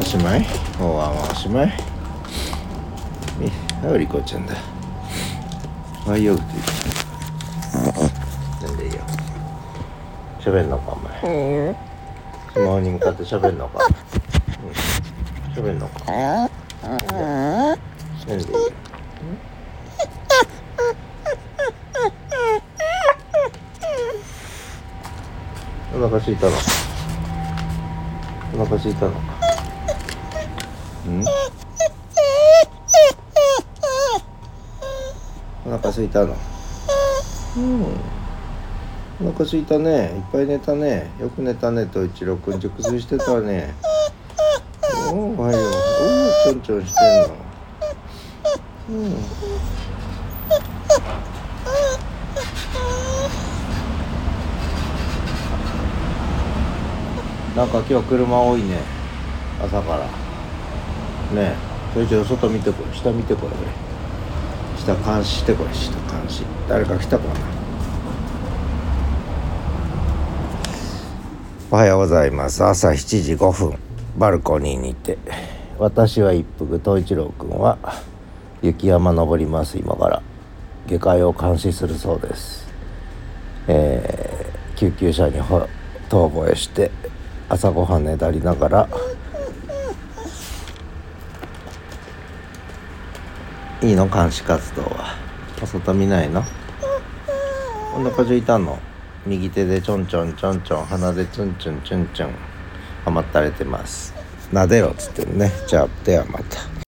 おしまい？おわんはおしまい？あおりこちゃんだ。あいよくてなんでいいよ。喋んのかお前。スマホに向かって喋んのか？喋、うん、んのか？なんでいお腹空いたの。お腹空いたの。かうん？お腹空いたの。うん。お腹空いたね。いっぱい寝たね。よく寝たねと一郎くん熟睡してたね。おおはよう。おおちょんちょんしてんの？うんなんか今日車多いね。朝から。ねえ。それじゃ外見てこい。下見てこい下監視してこい。下監視。誰か来たかな。おはようございます。朝7時5分。バルコニーにて。私は一服。東一郎君は。雪山登ります。今から。下界を監視するそうです。えー救急車にほ遠吠えして。朝ごはんねだりながらいいの？監視活動は。外見ないの？お腹空いたの？右手でちょんちょんちょんちょん鼻でチュンチュンチュンチュン甘ったれてます。撫でろっつってね。じゃあではまた。